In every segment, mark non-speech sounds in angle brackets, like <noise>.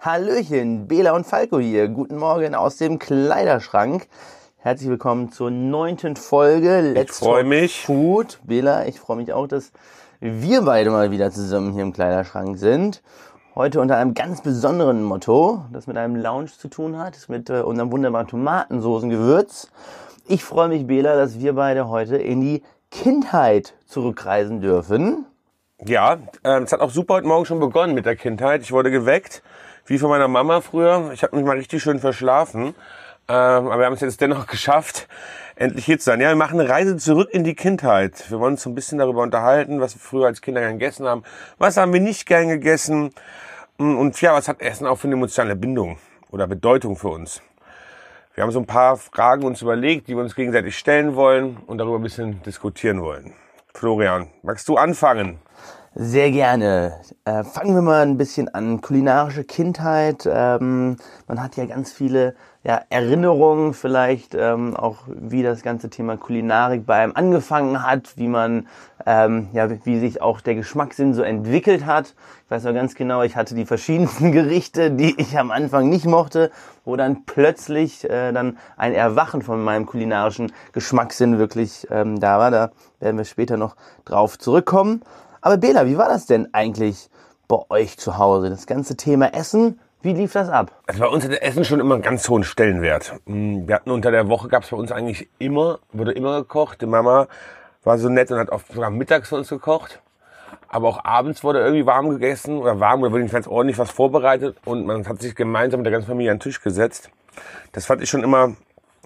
Hallöchen, Bela und Falco hier. Guten Morgen aus dem Kleiderschrank. Herzlich willkommen zur neunten Folge Let's ich freue mich. Food. Bela, ich freue mich auch, dass wir beide mal wieder zusammen hier im Kleiderschrank sind. Heute unter einem ganz besonderen Motto, das mit einem Lounge zu tun hat, mit äh, unserem wunderbaren Tomatensoßengewürz. Ich freue mich, Bela, dass wir beide heute in die Kindheit zurückreisen dürfen. Ja, äh, es hat auch super heute Morgen schon begonnen mit der Kindheit. Ich wurde geweckt, wie von meiner Mama früher. Ich habe mich mal richtig schön verschlafen. Ähm, aber wir haben es jetzt dennoch <laughs> geschafft, endlich hier zu sein. Ja, wir machen eine Reise zurück in die Kindheit. Wir wollen uns so ein bisschen darüber unterhalten, was wir früher als Kinder gern gegessen haben. Was haben wir nicht gern gegessen? Und ja, was hat Essen auch für eine emotionale Bindung oder Bedeutung für uns? Wir haben so ein paar Fragen uns überlegt, die wir uns gegenseitig stellen wollen und darüber ein bisschen diskutieren wollen. Florian, magst du anfangen? Sehr gerne. Äh, fangen wir mal ein bisschen an. Kulinarische Kindheit. Ähm, man hat ja ganz viele ja, Erinnerungen, vielleicht ähm, auch wie das ganze Thema Kulinarik bei einem angefangen hat, wie man, ähm, ja, wie sich auch der Geschmackssinn so entwickelt hat. Ich weiß noch ganz genau, ich hatte die verschiedensten <laughs> Gerichte, die ich am Anfang nicht mochte, wo dann plötzlich äh, dann ein Erwachen von meinem kulinarischen Geschmackssinn wirklich ähm, da war. Da werden wir später noch drauf zurückkommen. Aber Bela, wie war das denn eigentlich bei euch zu Hause? Das ganze Thema Essen, wie lief das ab? Also bei uns hatte Essen schon immer einen ganz hohen Stellenwert. Mm, wir hatten unter der Woche, gab es bei uns eigentlich immer, wurde immer gekocht. Die Mama war so nett und hat oft sogar mittags für uns gekocht. Aber auch abends wurde irgendwie warm gegessen oder warm oder wirklich ganz ordentlich was vorbereitet und man hat sich gemeinsam mit der ganzen Familie an den Tisch gesetzt. Das fand ich schon immer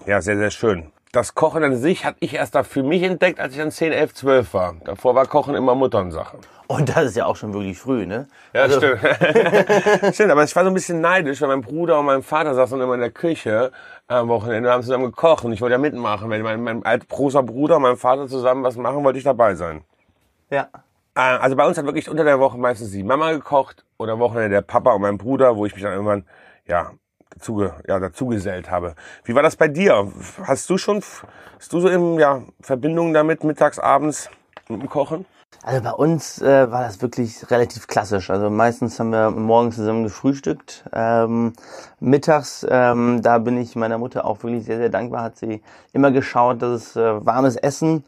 ja, sehr, sehr schön das Kochen an sich hatte ich erst da für mich entdeckt, als ich dann 10, 11, 12 war. Davor war Kochen immer Mutternsache. Und das ist ja auch schon wirklich früh, ne? Ja, also stimmt. <laughs> stimmt, aber ich war so ein bisschen neidisch, weil mein Bruder und mein Vater saßen immer in der Küche am Wochenende haben zusammen gekocht und ich wollte ja mitmachen. Wenn mein, mein alt großer Bruder und mein Vater zusammen was machen, wollte ich dabei sein. Ja. Äh, also bei uns hat wirklich unter der Woche meistens die Mama gekocht oder Wochenende der Papa und mein Bruder, wo ich mich dann irgendwann, ja, dazu, ja, dazugesellt habe. Wie war das bei dir? Hast du schon, hast du so in ja, Verbindung damit, mittags, abends mit dem Kochen? Also bei uns äh, war das wirklich relativ klassisch. Also meistens haben wir morgens zusammen gefrühstückt. Ähm, mittags, ähm, da bin ich meiner Mutter auch wirklich sehr, sehr dankbar, hat sie immer geschaut, dass es äh, warmes Essen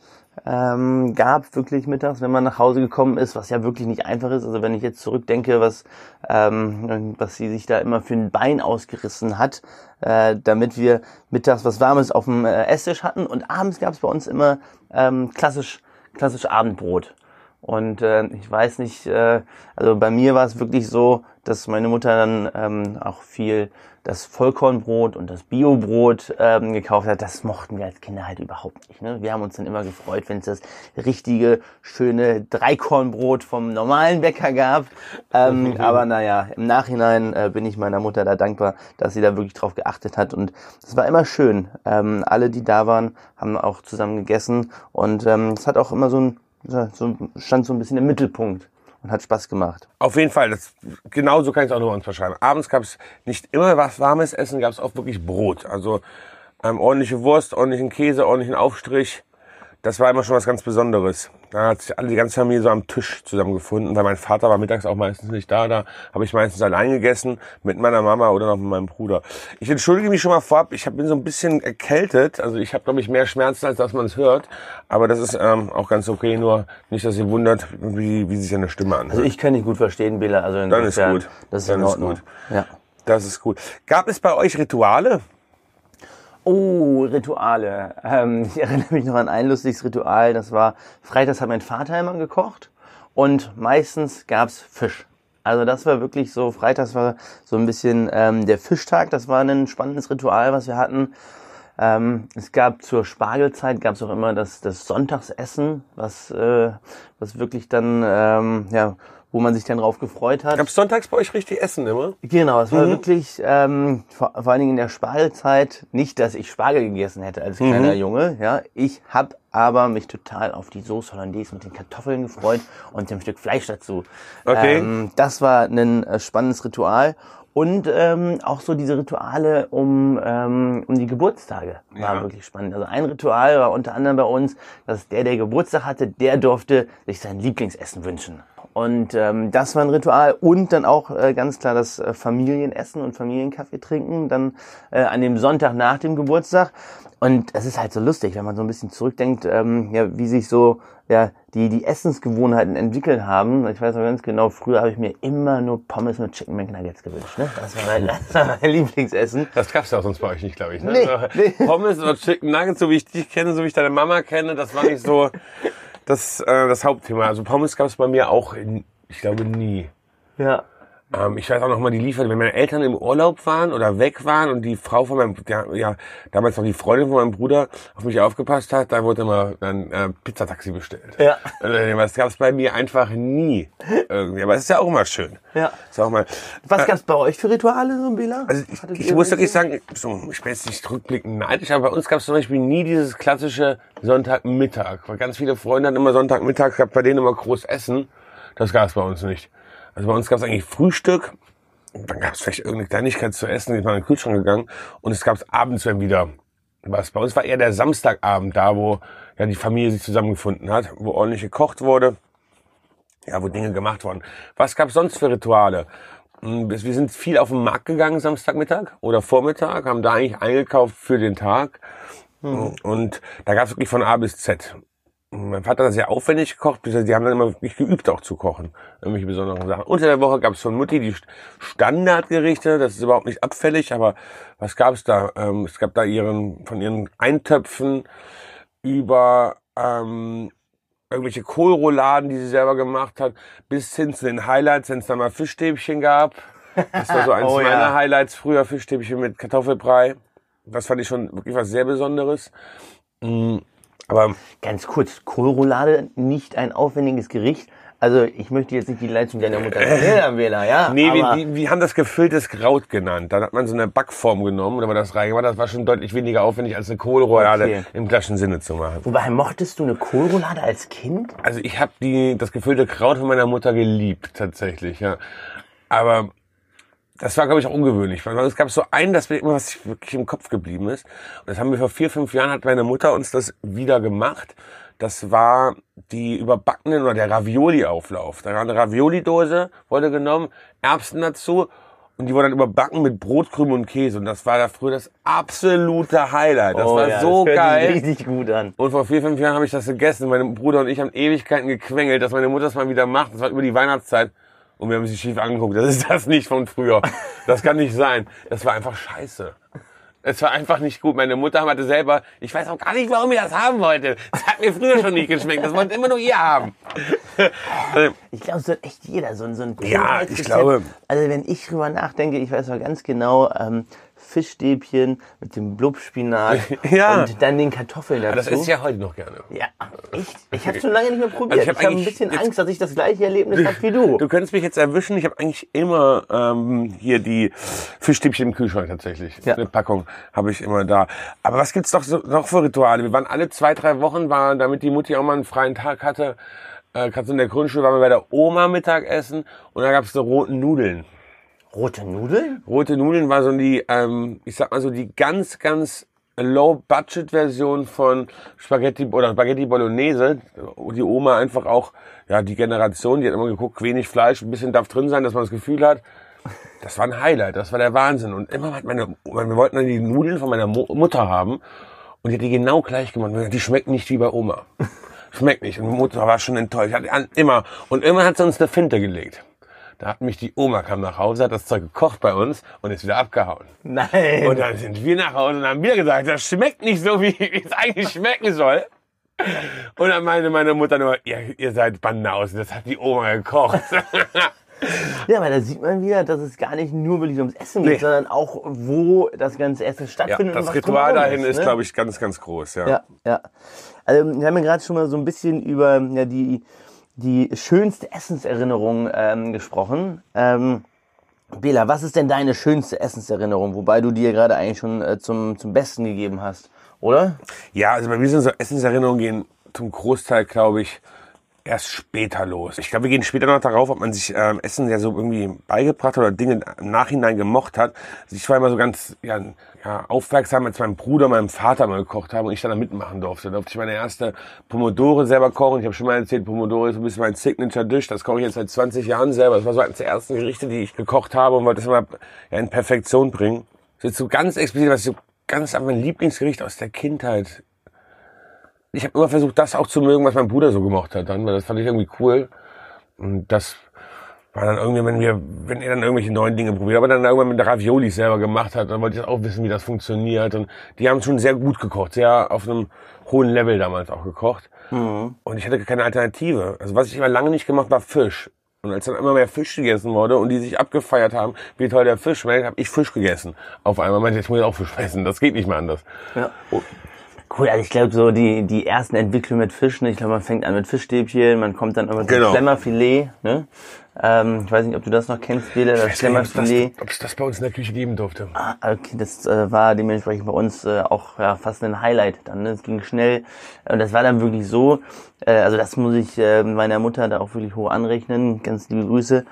ähm, gab, wirklich mittags, wenn man nach Hause gekommen ist, was ja wirklich nicht einfach ist. Also wenn ich jetzt zurückdenke, was, ähm, was sie sich da immer für ein Bein ausgerissen hat, äh, damit wir mittags was Warmes auf dem äh, Esstisch hatten. Und abends gab es bei uns immer ähm, klassisch, klassisch Abendbrot. Und äh, ich weiß nicht, äh, also bei mir war es wirklich so, dass meine Mutter dann ähm, auch viel das Vollkornbrot und das Biobrot ähm, gekauft hat. Das mochten wir als Kinder halt überhaupt nicht. Ne? Wir haben uns dann immer gefreut, wenn es das richtige, schöne Dreikornbrot vom normalen Bäcker gab. Ähm, <laughs> aber naja, im Nachhinein äh, bin ich meiner Mutter da dankbar, dass sie da wirklich drauf geachtet hat. Und es war immer schön. Ähm, alle, die da waren, haben auch zusammen gegessen. Und ähm, es hat auch immer so ein so, stand so ein bisschen im Mittelpunkt und hat Spaß gemacht. Auf jeden Fall, das, genau so kann ich es auch nur uns verschreiben. Abends gab es nicht immer was warmes Essen, gab es auch wirklich Brot. Also ähm, ordentliche Wurst, ordentlichen Käse, ordentlichen Aufstrich das war immer schon was ganz Besonderes. Da hat sich alle die ganze Familie so am Tisch zusammengefunden, weil mein Vater war mittags auch meistens nicht da. Da habe ich meistens allein gegessen mit meiner Mama oder noch mit meinem Bruder. Ich entschuldige mich schon mal vorab. Ich bin so ein bisschen erkältet. Also ich habe glaube ich mehr Schmerzen als dass man es hört. Aber das ist ähm, auch ganz okay. Nur nicht, dass ihr wundert, wie, wie sich eine Stimme anhört. Also ich kann dich gut verstehen, Bela. Also Dann ist gut. Das ist Dann in Ordnung. Ist gut. Ja. Das ist gut. Gab es bei euch Rituale? Oh, Rituale. Ähm, <laughs> ich erinnere mich noch an ein lustiges Ritual. Das war, freitags hat mein Vater immer gekocht und meistens gab's Fisch. Also das war wirklich so, freitags war so ein bisschen ähm, der Fischtag. Das war ein spannendes Ritual, was wir hatten. Ähm, es gab zur Spargelzeit gab's auch immer das, das Sonntagsessen, was, äh, was wirklich dann ähm, ja, wo man sich dann drauf gefreut hat. Gab sonntags bei euch richtig Essen immer? Genau, es war mhm. wirklich ähm, vor, vor allen Dingen in der Spargelzeit nicht, dass ich Spargel gegessen hätte als mhm. kleiner Junge. Ja, ich habe aber mich total auf die Soße Hollandaise mit den Kartoffeln gefreut und dem Stück Fleisch dazu. Okay. Ähm, das war ein äh, spannendes Ritual. Und ähm, auch so diese Rituale um, ähm, um die Geburtstage war ja. wirklich spannend. Also ein Ritual war unter anderem bei uns, dass der, der Geburtstag hatte, der durfte sich sein Lieblingsessen wünschen. Und ähm, das war ein Ritual und dann auch äh, ganz klar das äh, Familienessen und Familienkaffee trinken, dann äh, an dem Sonntag nach dem Geburtstag. Und es ist halt so lustig, wenn man so ein bisschen zurückdenkt, ähm, ja, wie sich so ja, die, die Essensgewohnheiten entwickelt haben. Ich weiß noch ganz genau, früher habe ich mir immer nur Pommes mit Chicken McNuggets gewünscht. Ne? Das, war mein, <laughs> das war mein Lieblingsessen. Das gab's ja auch sonst bei euch nicht, glaube ich. Ne? Nee, Also, nee. Pommes oder Chicken Nuggets, so wie ich dich kenne, so wie ich deine Mama kenne, das war nicht so <laughs> das, äh, das Hauptthema. Also Pommes gab's bei mir auch, in, ich glaube, nie. Ja. Ähm, ich weiß auch noch mal die Lieferung, wenn meine Eltern im Urlaub waren oder weg waren und die Frau von meinem, ja, ja damals noch die Freundin von meinem Bruder auf mich aufgepasst hat, da wurde immer ein äh, Pizzataxi bestellt. Ja. Äh, Das gab's bei mir einfach nie. Irgendwie. Aber es ist ja auch immer schön. Ja. Ist auch mal, Was gab's bei euch für Rituale, so Bela? also ich, ich muss wirklich sagen, so, ich bin jetzt nicht rückblickend neidisch, aber bei uns gab es zum Beispiel nie dieses klassische Sonntagmittag. Weil ganz viele Freunde hatten immer Sonntagmittag, gab bei denen immer groß Essen. Das gab es bei uns nicht. Also bei uns gab es eigentlich Frühstück, dann gab es vielleicht irgendeine Kleinigkeit zu essen, die ist mal in den Kühlschrank gegangen und es gab abends dann wieder was. Bei uns war eher der Samstagabend da, wo ja die Familie sich zusammengefunden hat, wo ordentlich gekocht wurde, ja, wo Dinge gemacht wurden. Was gab es sonst für Rituale? Hm, Wir sind viel auf den Markt gegangen Samstagmittag oder Vormittag, haben da eigentlich eingekauft für den Tag. Und da gab es wirklich von A bis Z. Mein Vater hat sehr aufwendig gekocht, die haben dann immer wirklich geübt auch zu kochen. Irgendwelche besonderen Sachen. Unter der Woche gab es von Mutti die St- Standardgerichte, das ist überhaupt nicht abfällig, aber was gab es da? Ähm, es gab da ihren, von ihren Eintöpfen über ähm, irgendwelche Kohlrouladen, die sie selber gemacht hat, bis hin zu den Highlights, wenn es da mal Fischstäbchen gab. Das war so eins <laughs> Oh ja. meiner Highlights früher, Fischstäbchen mit Kartoffelbrei. Das fand ich schon wirklich was sehr Besonderes. Mm, Aber Ganz kurz, Kohlroulade, nicht ein aufwendiges Gericht. Also ich möchte jetzt nicht die Leistung deiner Mutter erinnern, Bela, ja. nee, wir, die, wir haben das gefülltes Kraut genannt. Dann hat man so eine Backform genommen und war das reingemacht. Das war schon deutlich weniger aufwendig als eine Kohlroulade Okay. im klassischen Sinne zu machen. Wobei, mochtest du eine Kohlroulade als Kind? Also ich habe die das gefüllte Kraut von meiner Mutter geliebt tatsächlich, ja. Aber das war glaube ich auch ungewöhnlich, weil es gab so einen, das mir immer was wirklich im Kopf geblieben ist. Und das haben wir vor vier fünf Jahren hat meine Mutter uns das wieder gemacht. Das war die überbackenen oder der Ravioli-Auflauf. Da war eine Ravioli-Dose, wurde genommen, Erbsen dazu und die wurden dann überbacken mit Brotkrümel und Käse. Und das war da früher das absolute Highlight. Das Oh war ja, so das geil. richtig gut an. Und vor vier, fünf Jahren habe ich das gegessen. Meine Bruder und ich haben Ewigkeiten gequengelt, dass meine Mutter das mal wieder macht. Das war über die Weihnachtszeit. Und wir haben sie schief angeguckt. Das ist das nicht von früher. Das kann nicht sein. Das war einfach scheiße. Es war einfach nicht gut. Meine Mutter hatte selber, ich weiß auch gar nicht, warum ihr das haben wollte. Das hat mir früher schon nicht geschmeckt. Das wollte immer nur ihr haben. Ich glaube, so hat echt jeder so, ein- so ein Ja, ich glaube- Also wenn ich drüber nachdenke, ich weiß noch ganz genau, ähm, Fischstäbchen mit dem Blubspinat <laughs> Ja. und dann den Kartoffeln dazu. Das esse ich ja heute noch gerne. ja, echt? Ich habe schon lange nicht mehr probiert. Also ich ich hab habe ein bisschen Angst, dass ich das gleiche Erlebnis habe wie du. <laughs> Du könntest mich jetzt erwischen. Ich habe eigentlich immer ähm, hier die Fischstäbchen im Kühlschrank tatsächlich. Ja. Eine Packung habe ich immer da. Aber was gibt's doch so, noch für Rituale? Wir waren alle zwei, drei Wochen, war, damit die Mutti auch mal einen freien Tag hatte, äh, so in der Grundschule waren wir bei der Oma Mittagessen und da gab's so roten Nudeln. Rote Nudeln? Rote Nudeln war so die, ähm, ich sag mal so die ganz, ganz Low-Budget-Version von Spaghetti oder Spaghetti Bolognese. Die Oma einfach auch, ja, die Generation, die hat immer geguckt, wenig Fleisch, ein bisschen darf drin sein, dass man das Gefühl hat, das war ein Highlight, das war der Wahnsinn. Und immer hat meine, wir wollten dann die Nudeln von meiner Mo Mutter haben und die hat die genau gleich gemacht. Die schmecken nicht wie bei Oma. Schmeckt nicht. Und Mutter war schon enttäuscht. Hat immer. Und immer hat sie uns eine Finte gelegt. Da hat mich die Oma kam nach Hause, hat das Zeug gekocht bei uns und ist wieder abgehauen. Nein. Und dann sind wir nach Hause und haben wir gesagt, das schmeckt nicht so, wie <laughs> es eigentlich schmecken soll. Und dann meinte meine Mutter nur, ihr, ihr seid Banausen, das hat die Oma gekocht. <laughs> Ja, aber da sieht man wieder, dass es gar nicht nur wirklich ums Essen geht, Nee. sondern auch, wo das ganze Essen ja, stattfindet. und das Ritual dahin ist, ne? glaube ich, ganz, ganz groß. Ja. Ja, ja. Also, wir haben ja gerade schon mal so ein bisschen über ja, die, die schönste Essenserinnerung ähm, gesprochen. Ähm, Bela, was ist denn deine schönste Essenserinnerung? Wobei du dir gerade eigentlich schon äh, zum, zum Besten gegeben hast, oder? Ja, also bei mir sind so Essenserinnerungen gehen zum Großteil, glaube ich, erst später los. Ich glaube, wir gehen später noch darauf, ob man sich ähm, Essen ja so irgendwie beigebracht hat oder Dinge im Nachhinein gemocht hat. Also ich war immer so ganz ja, ja, aufmerksam, als mein Bruder, meinem Vater mal gekocht haben und ich dann da mitmachen durfte. Da durfte ich meine erste Pomodore selber kochen. Ich habe schon mal erzählt, Pomodore ist ein bisschen mein Signature-Dish. Das koche ich jetzt seit 20 Jahren selber. Das war so eines der ersten Gerichte, die ich gekocht habe und wollte das immer ja, in Perfektion bringen. Das ist so ganz explizit, was ich so ganz mein Lieblingsgericht aus der Kindheit ich habe immer versucht, das auch zu mögen, was mein Bruder so gemacht hat dann, weil das fand ich irgendwie cool. Und das war dann irgendwie, wenn wir, wenn er dann irgendwelche neuen Dinge probiert, aber dann irgendwann mit der Ravioli selber gemacht hat, dann wollte ich auch wissen, wie das funktioniert. Und die haben schon sehr gut gekocht, sehr auf einem hohen Level damals auch gekocht. Mhm. Und ich hatte keine Alternative. Also was ich immer lange nicht gemacht war Fisch. Und als dann immer mehr Fisch gegessen wurde und die sich abgefeiert haben, wie toll der Fisch schmeckt, habe ich Fisch gegessen. Auf einmal meinte ich, jetzt muss ich auch Fisch essen. Das geht nicht mehr anders. Ja. Cool, also ich glaube so die, die ersten Entwicklungen mit Fischen, ich glaube man fängt an mit Fischstäbchen, man kommt dann immer genau. zum Schlemmerfilet, ne? Ähm, ich weiß nicht, ob du das noch kennst, Bele, das Schlemmerfilet. Ob es das bei uns in der Küche geben durfte. Ah, okay, das äh, war dementsprechend bei uns äh, auch ja, fast ein Highlight dann. Ne? Es ging schnell und das war dann wirklich so, äh, also das muss ich äh, meiner Mutter da auch wirklich hoch anrechnen, ganz liebe Grüße.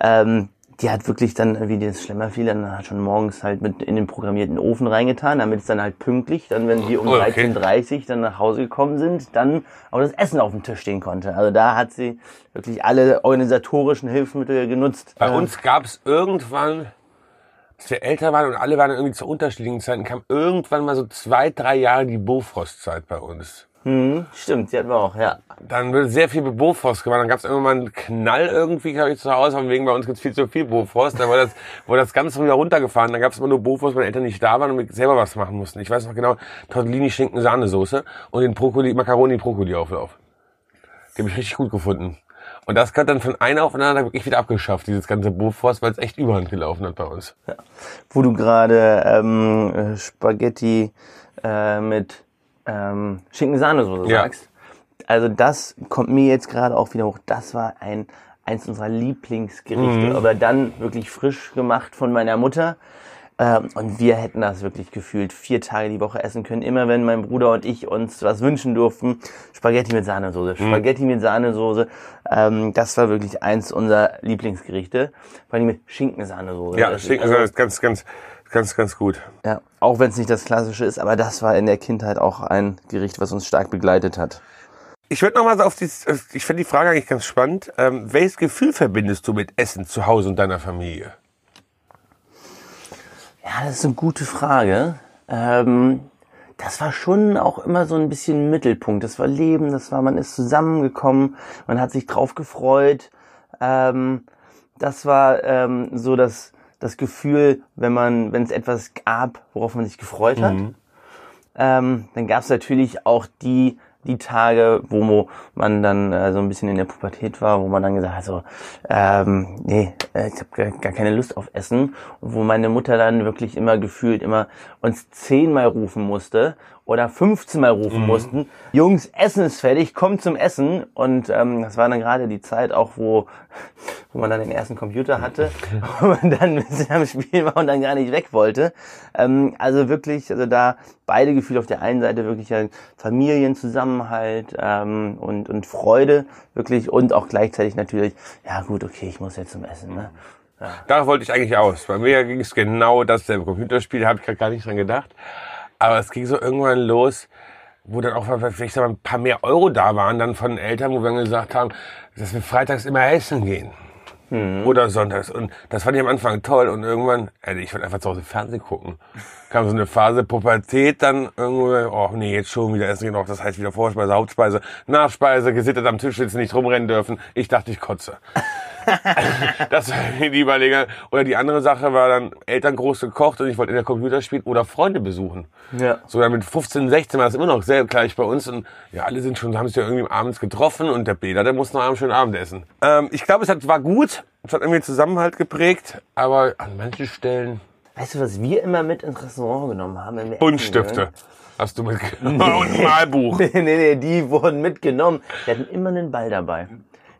Ähm, die hat wirklich dann, wie das schlimmer fiel, dann hat schon morgens halt mit in den programmierten Ofen reingetan, damit es dann halt pünktlich, dann wenn wir um oh, okay. 13.30 Uhr dann nach Hause gekommen sind, dann auch das Essen auf dem Tisch stehen konnte. Also da hat sie wirklich alle organisatorischen Hilfsmittel genutzt. Bei uns gab es irgendwann, als wir älter waren und alle waren irgendwie zu unterschiedlichen Zeiten, kam irgendwann mal so zwei, drei Jahre die Bofrostzeit bei uns. Hm, stimmt, die hatten wir auch, ja. Dann wird sehr viel Bofrost gemacht. Dann gab es irgendwann einen Knall irgendwie, glaube ich, zu Hause, von wegen bei uns gibt's viel zu viel Bofrost. Dann wurde das, wurde das Ganze wieder runtergefahren. Dann gab es immer nur Bofrost, weil meine Eltern nicht da waren und wir selber was machen mussten. Ich weiß noch genau, Tortellini, Schinken, Sahnesoße und den Brokkoli, Macaroni, Brokkoli-Auflauf. Die habe ich richtig gut gefunden. Und das gehört dann von einer auf den anderen wirklich wieder abgeschafft, dieses ganze Bofrost, weil es echt überhand gelaufen hat bei uns. Ja. Wo du gerade ähm, Spaghetti äh, mit ähm, Schinken-Sahnesoße ja. sagst. Also das kommt mir jetzt gerade auch wieder hoch. Das war ein eins unserer Lieblingsgerichte, mhm. aber dann wirklich frisch gemacht von meiner Mutter. Ähm, und wir hätten das wirklich gefühlt vier Tage die Woche essen können. Immer wenn mein Bruder und ich uns was wünschen durften, Spaghetti mit Sahnesoße, mhm. Spaghetti mit Sahnesoße. Ähm, das war wirklich eins unserer Lieblingsgerichte. Vor allem mit Schinkensahnesoße. Ja, Schinkensahnesoße ist ganz, ganz Ganz, ganz gut. Ja, auch wenn es nicht das Klassische ist, aber das war in der Kindheit auch ein Gericht, was uns stark begleitet hat. Ich würde nochmal auf die, ich finde die Frage eigentlich ganz spannend. Ähm, welches Gefühl verbindest du mit Essen zu Hause und deiner Familie? Ja, das ist eine gute Frage. Ähm, das war schon auch immer so ein bisschen Mittelpunkt. Das war Leben, das war, man ist zusammengekommen, man hat sich drauf gefreut. Ähm, das war ähm, so das, das Gefühl, wenn man, wenn es etwas gab, worauf man sich gefreut hat. Mhm. Ähm, dann gab es natürlich auch die die Tage, wo man dann äh, so ein bisschen in der Pubertät war, wo man dann gesagt hat, so, ähm, nee, äh, ich habe gar, gar keine Lust auf Essen. Und wo meine Mutter dann wirklich immer gefühlt immer uns zehnmal rufen musste oder 15 Mal rufen mhm. mussten. Jungs, Essen ist fertig, kommt zum Essen. Und ähm, das war dann gerade die Zeit auch, wo, wo man dann den ersten Computer hatte <laughs> wo man dann ein bisschen am Spiel war und dann gar nicht weg wollte. Ähm, also wirklich, also da beide Gefühle auf der einen Seite wirklich ein Familienzusammenhalt ähm, und, und Freude wirklich und auch gleichzeitig natürlich, ja gut, okay, ich muss jetzt zum Essen. Ne? Ja. Da wollte ich eigentlich aus. Bei mir ging es genau das, der Computerspiel, da habe ich gar nicht dran gedacht. Aber es ging so irgendwann los, wo dann auch vielleicht ein paar mehr Euro da waren, dann von Eltern, wo wir dann gesagt haben, dass wir freitags immer essen gehen. Mhm. Oder sonntags. Und das fand ich am Anfang toll. Und irgendwann, ey, ich wollte einfach zu Hause Fernsehen gucken. Kam so eine Phase Pubertät, dann irgendwo, oh nee, jetzt schon wieder essen gehen. Auch das heißt wieder Vorspeise, Hauptspeise, Nachspeise, gesittet am Tisch sitzen, nicht rumrennen dürfen. Ich dachte, ich kotze. <laughs> das war die Überlegung. Oder die andere Sache war dann Eltern groß gekocht und ich wollte in der Computer spielen oder Freunde besuchen. Ja. Sogar mit 15, 16 war es immer noch sehr gleich bei uns und ja, alle sind schon, haben sich ja irgendwie abends getroffen und der Bela, der muss noch einen schönen Abend essen. Ähm, ich glaube, es hat, war gut. Es hat irgendwie Zusammenhalt geprägt, aber an manchen Stellen. Weißt du, was wir immer mit ins Restaurant genommen haben? Buntstifte. Hast du mitgenommen? <laughs> Nee. <laughs> Und ein Malbuch. nee, nee, nee, die wurden mitgenommen. Wir hatten immer einen Ball dabei.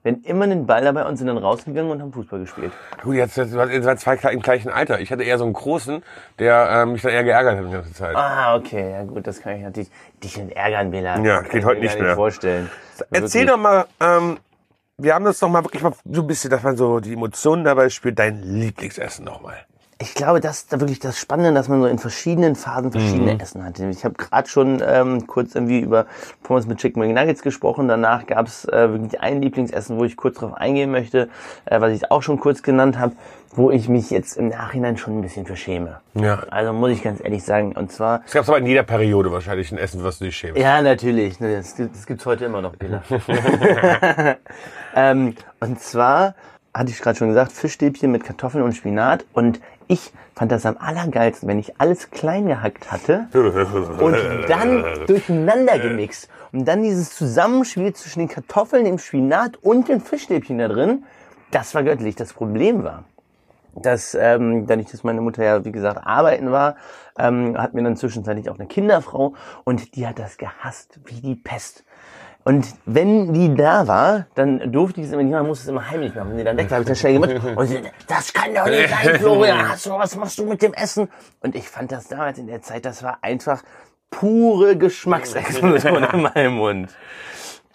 Wir hatten immer einen Ball dabei und sind dann rausgegangen und haben Fußball gespielt. Gut, jetzt, jetzt, jetzt seid zwei im gleichen Alter. Ich hatte eher so einen großen, der ähm, mich dann eher geärgert hat die ganze Zeit. Ah, okay, ja gut, das kann ich natürlich dich nicht ärgern, Bela. Ja, geht heute mir nicht mehr. vorstellen. Erzähl Wirklich. doch mal, ähm, wir haben das doch mal wirklich mal so ein bisschen, dass man so die Emotionen dabei spürt, dein Lieblingsessen nochmal. Ich glaube, das ist da wirklich das Spannende, dass man so in verschiedenen Phasen verschiedene Mhm. Essen hat. Ich habe gerade schon ähm, kurz irgendwie über Pommes mit Chicken McNuggets gesprochen. Danach gab es äh, wirklich ein Lieblingsessen, wo ich kurz drauf eingehen möchte, äh, was ich auch schon kurz genannt habe, wo ich mich jetzt im Nachhinein schon ein bisschen verschäme. Ja. Also muss ich ganz ehrlich sagen. Und zwar, Es gab aber in jeder Periode wahrscheinlich ein Essen, was du dich schämst. ja natürlich, ne, das, gibt- das gibt's heute immer noch, Peter. <laughs> <laughs> ähm, und zwar hatte ich gerade schon gesagt, Fischstäbchen mit Kartoffeln und Spinat. Und ich fand das am allergeilsten, wenn ich alles klein gehackt hatte und dann <laughs> durcheinander gemixt. Und dann dieses Zusammenspiel zwischen den Kartoffeln, dem Spinat und den Fischstäbchen da drin, das war göttlich. Das Problem war, dass ähm, dadurch, dass meine Mutter ja wie gesagt arbeiten war, ähm, hat mir dann zwischenzeitlich auch eine Kinderfrau und die hat das gehasst wie die Pest. Und wenn die da war, dann durfte ich es immer nicht, man musste es immer heimlich machen. Wenn die dann weg war, habe ich das schnell gemacht. <laughs> Und sie, das kann doch nicht sein, Florian. Hast du, was machst du mit dem Essen? Und ich fand das damals in der Zeit, das war einfach pure Geschmacksexplosion <laughs> in meinem Mund.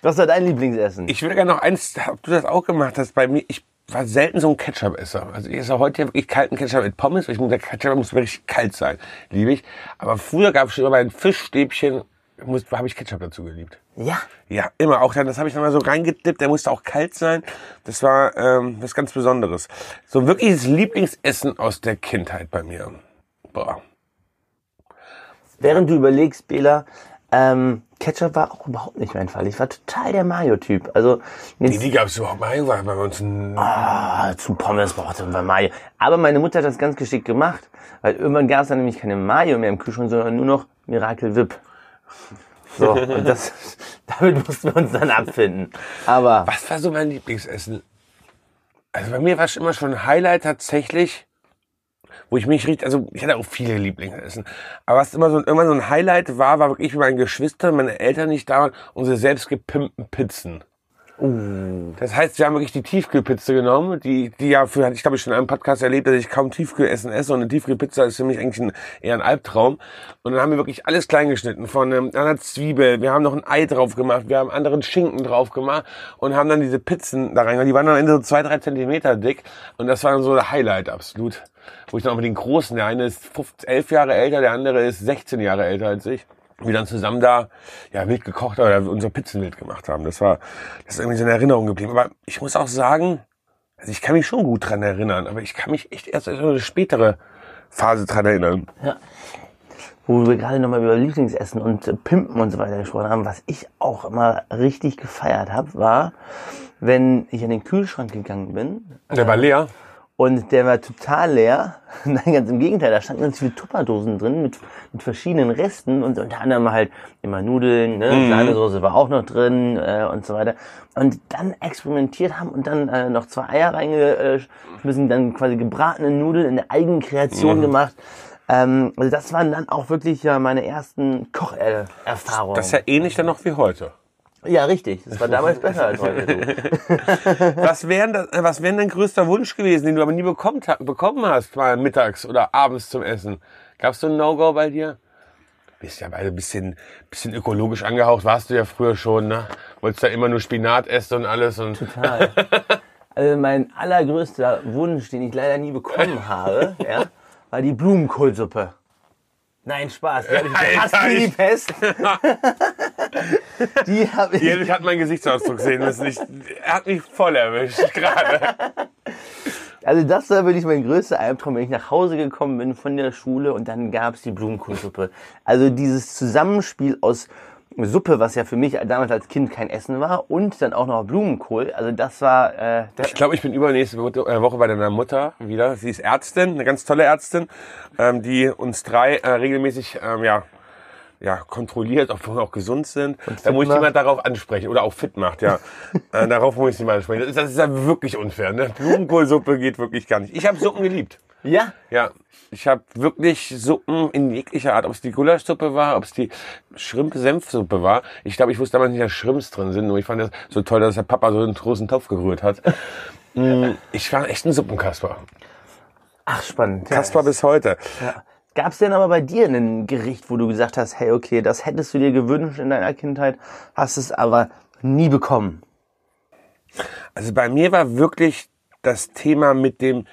Was war dein Lieblingsessen? Ich würde gerne noch eins, ob du das auch gemacht hast, bei mir, ich war selten so ein Ketchup-Esser. Also ich esse heute wirklich kalten Ketchup mit Pommes, weil ich muss, der Ketchup muss wirklich kalt sein, liebe ich. Aber früher gab es schon immer bei den Fischstäbchen, habe ich Ketchup dazu geliebt. ja, Ja, immer auch dann, das habe ich dann mal so reingedippt, der musste auch kalt sein. Das war ähm, was ganz Besonderes. So wirkliches Lieblingsessen aus der Kindheit bei mir. Boah. Während du überlegst, Bela, ähm, Ketchup war auch überhaupt nicht mein Fall. Ich war total der Mayo-Typ. Also Die, die gab es überhaupt mal, war bei uns ein ah, zu Pommes brauchte man Mayo. Aber meine Mutter hat das ganz geschickt gemacht, weil irgendwann gab es dann nämlich keine Mayo mehr im Kühlschrank, sondern nur noch Miracle Whip. So, und das, <laughs> damit mussten wir uns dann abfinden. Aber Was war so mein Lieblingsessen? Also bei mir war es immer schon ein Highlight tatsächlich, wo ich mich richtig, also ich hatte auch viele Lieblingsessen, aber was immer so irgendwann so ein Highlight war, war wirklich, wie meine Geschwister, meine Eltern nicht da waren, unsere selbst gepimpten Pizzen. Das heißt, wir haben wirklich die Tiefkühlpizza genommen, die, die ja für, ich glaube, ich schon in einem Podcast erlebt, dass ich kaum Tiefkühlessen esse. Und eine Tiefkühlpizza ist für mich eigentlich ein, eher ein Albtraum. Und dann haben wir wirklich alles klein geschnitten, von ähm, einer Zwiebel, wir haben noch ein Ei drauf gemacht, wir haben anderen Schinken drauf gemacht und haben dann diese Pizzen da rein, die waren dann am Ende so zwei, drei Zentimeter dick. Und das war dann so der Highlight absolut. Wo ich dann auch mit den Großen, der eine ist 15, 11 Jahre älter, der andere ist 16 Jahre älter als ich wir dann zusammen da ja wild gekocht oder unsere Pizzen wild gemacht haben. Das war das ist irgendwie so eine Erinnerung geblieben. Aber ich muss auch sagen, also ich kann mich schon gut dran erinnern, aber ich kann mich echt erst an eine spätere Phase dran erinnern. wo wir gerade nochmal über Lieblingsessen und äh, Pimpen und so weiter gesprochen haben, was ich auch immer richtig gefeiert habe, war, wenn ich an den Kühlschrank gegangen bin Der war leer. Und der war total leer. <laughs> Nein, ganz im Gegenteil, da standen ganz viele Tupperdosen drin mit, mit verschiedenen Resten und unter anderem halt immer Nudeln, ne? Mhm. Sahnesoße war auch noch drin äh, und so weiter. Und dann experimentiert haben und dann äh, noch zwei Eier reingeschmissen, dann quasi gebratene Nudeln in der eigenen Kreation Mhm. gemacht. Ähm, also das waren dann auch wirklich ja meine ersten Kocherfahrungen. Das ist ja ähnlich dann noch wie heute. Ja, richtig. Das war damals <laughs> besser als heute. <laughs> Was wäre das, äh, was wäre dein größter Wunsch gewesen, den du aber nie bekommen, bekommen hast, mal mittags oder abends zum Essen? Gab es so ein No-Go bei dir? Bist ja beide ein bisschen, bisschen ökologisch angehaucht, warst du ja früher schon, ne? Wolltest ja immer nur Spinat essen und alles und. Total. <laughs> Also mein allergrößter Wunsch, den ich leider nie bekommen habe, ja, war die Blumenkohlsuppe. Nein, Spaß. Die habe ich gehasst wie die Pest. <laughs> die habe ich. Erik hat meinen Gesichtsausdruck sehen müssen. Ich, er hat mich voll erwischt <laughs> gerade. Also das war wirklich mein größter Albtraum, wenn ich nach Hause gekommen bin von der Schule und dann gab's die Blumenkohlsuppe. Also dieses Zusammenspiel aus Suppe, was ja für mich damals als Kind kein Essen war, und dann auch noch Blumenkohl. Also das war äh, das, Ich glaube, ich bin übernächste äh, Woche bei deiner Mutter wieder. Sie ist Ärztin, eine ganz tolle Ärztin, ähm, die uns drei äh, regelmäßig ähm, ja, ja, kontrolliert, <laughs> ob wir auch gesund sind. Da muss ich mal darauf ansprechen. Oder auch fit macht, ja. <laughs> äh, darauf muss ich mal ansprechen. Das ist, das ist ja wirklich unfair. Ne? Blumenkohlsuppe geht wirklich gar nicht. Ich habe Suppen geliebt. Ja? Ja, ich habe wirklich Suppen in jeglicher Art, ob es die Gulaschsuppe war, ob es die Schrimp-Senfsuppe war. Ich glaube, ich wusste damals nicht, dass Shrimps drin sind, nur ich fand das so toll, dass der Papa so einen großen Topf gerührt hat. <laughs> Mm, ich war echt ein Suppenkasper. Ach, spannend. Kasper bis heute. Ja. Gab es denn aber bei dir ein Gericht, wo du gesagt hast, hey, okay, das hättest du dir gewünscht in deiner Kindheit, hast es aber nie bekommen? Also bei mir war wirklich das Thema mit dem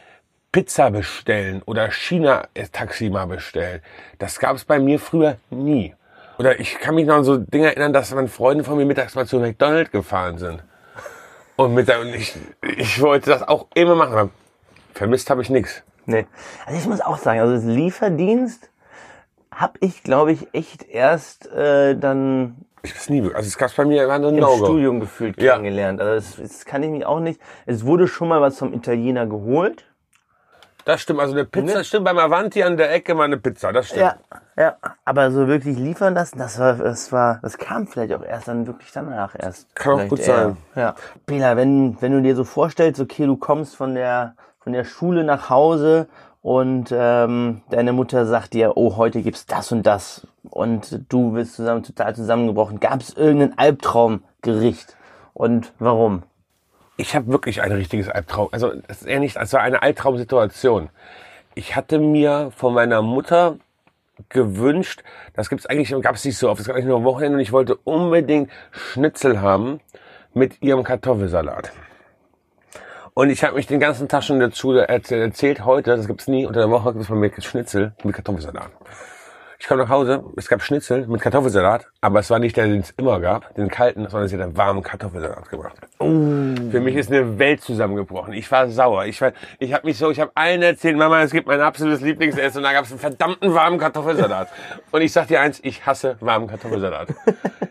Pizza bestellen oder China-Taxi mal bestellen. Das gab es bei mir früher nie. Oder ich kann mich noch an so Dinge erinnern, dass meine Freunde von mir mittags mal zu McDonald's gefahren sind. Und, mit und ich, ich wollte das auch immer machen, vermisst habe ich nichts. Nee. Also ich muss auch sagen, also das Lieferdienst habe ich, glaube ich, echt erst äh, dann Ich weiß nie, also es gab bei mir war so ein im. Studium gefühlt Ja. kennengelernt. Also das, das kann ich mich auch nicht. Es wurde schon mal was vom Italiener geholt. Das stimmt, also eine Pizza Ne? stimmt beim Avanti an der Ecke mal eine Pizza, das stimmt. Ja, ja. Aber so wirklich liefern lassen, das war, das war, das kam vielleicht auch erst dann wirklich danach erst. Kann auch gut eher. sein. Ja. Bela, wenn, wenn du dir so vorstellst, okay, du kommst von der, von der Schule nach Hause und ähm, deine Mutter sagt dir, oh, heute gibt's das und das und du bist zusammen, total zusammengebrochen. Gab es irgendein Albtraumgericht? Und warum? Ich habe wirklich ein richtiges Albtraum. Also es ist eher nicht, es war eine Albtraumsituation. Ich hatte mir von meiner Mutter gewünscht, das gibt's eigentlich, gab es nicht so oft, es gab eigentlich nur am Wochenende und ich wollte unbedingt Schnitzel haben mit ihrem Kartoffelsalat. Und ich habe mich den ganzen Tag schon dazu erzählt, erzählt heute, das gibt's nie, unter der Woche gibt es bei mir Schnitzel mit Kartoffelsalat. Ich kam nach Hause, es gab Schnitzel mit Kartoffelsalat, aber es war nicht der, den es immer gab, den kalten, sondern sie hat einen warmen Kartoffelsalat gemacht. Für mich ist eine Welt zusammengebrochen. Ich war sauer. Ich war, ich habe mich so, ich habe allen erzählt, Mama, es gibt mein absolutes Lieblingsessen und da gab es einen verdammten warmen Kartoffelsalat. Und ich sag dir eins, ich hasse warmen Kartoffelsalat. <laughs>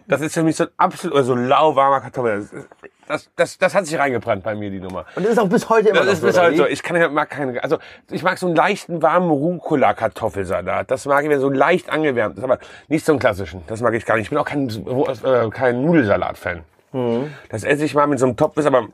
Das ist für mich so ein absolut, oder so lauwarmer Kartoffelsalat. Das, das, das hat sich reingebrannt bei mir, die Nummer. Und das ist auch bis heute immer Das noch ist so. bis heute so. Ich kann, mag keine, also ich mag so einen leichten warmen Rucola-Kartoffelsalat. Das mag ich, wenn so leicht angewärmt ist, aber nicht so einen klassischen. Das mag ich gar nicht. Ich bin auch kein, äh, kein Nudelsalat-Fan. Mhm. Das esse ich mal mit so einem Topf, ist aber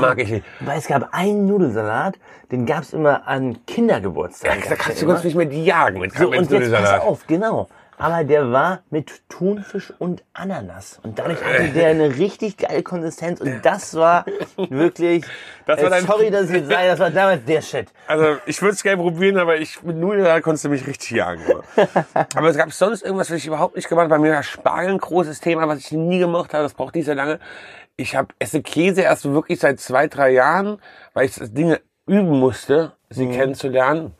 mag ich nicht. Weil es gab einen Nudelsalat, den gab's immer an Kindergeburtstagen. Da Gab's kannst du uns nicht mehr die jagen mit, So, mit und jetzt pass Nudelsalat. auf, genau. Aber der war mit Thunfisch und Ananas. Und dadurch hatte der eine richtig geile Konsistenz. Und das war wirklich, Das war äh, dein- sorry, dass ich jetzt sage, das war damals der Shit. Also ich würde es gerne probieren, aber ich mit Nudelsalat konntest du mich richtig jagen. <laughs> aber es gab sonst irgendwas, was ich überhaupt nicht gemacht habe. Bei mir war Spargel ein großes Thema, was ich nie gemacht habe. Das braucht nicht so lange. Ich hab, esse Käse erst wirklich seit zwei, drei Jahren, weil ich Dinge üben musste, sie kennenzulernen.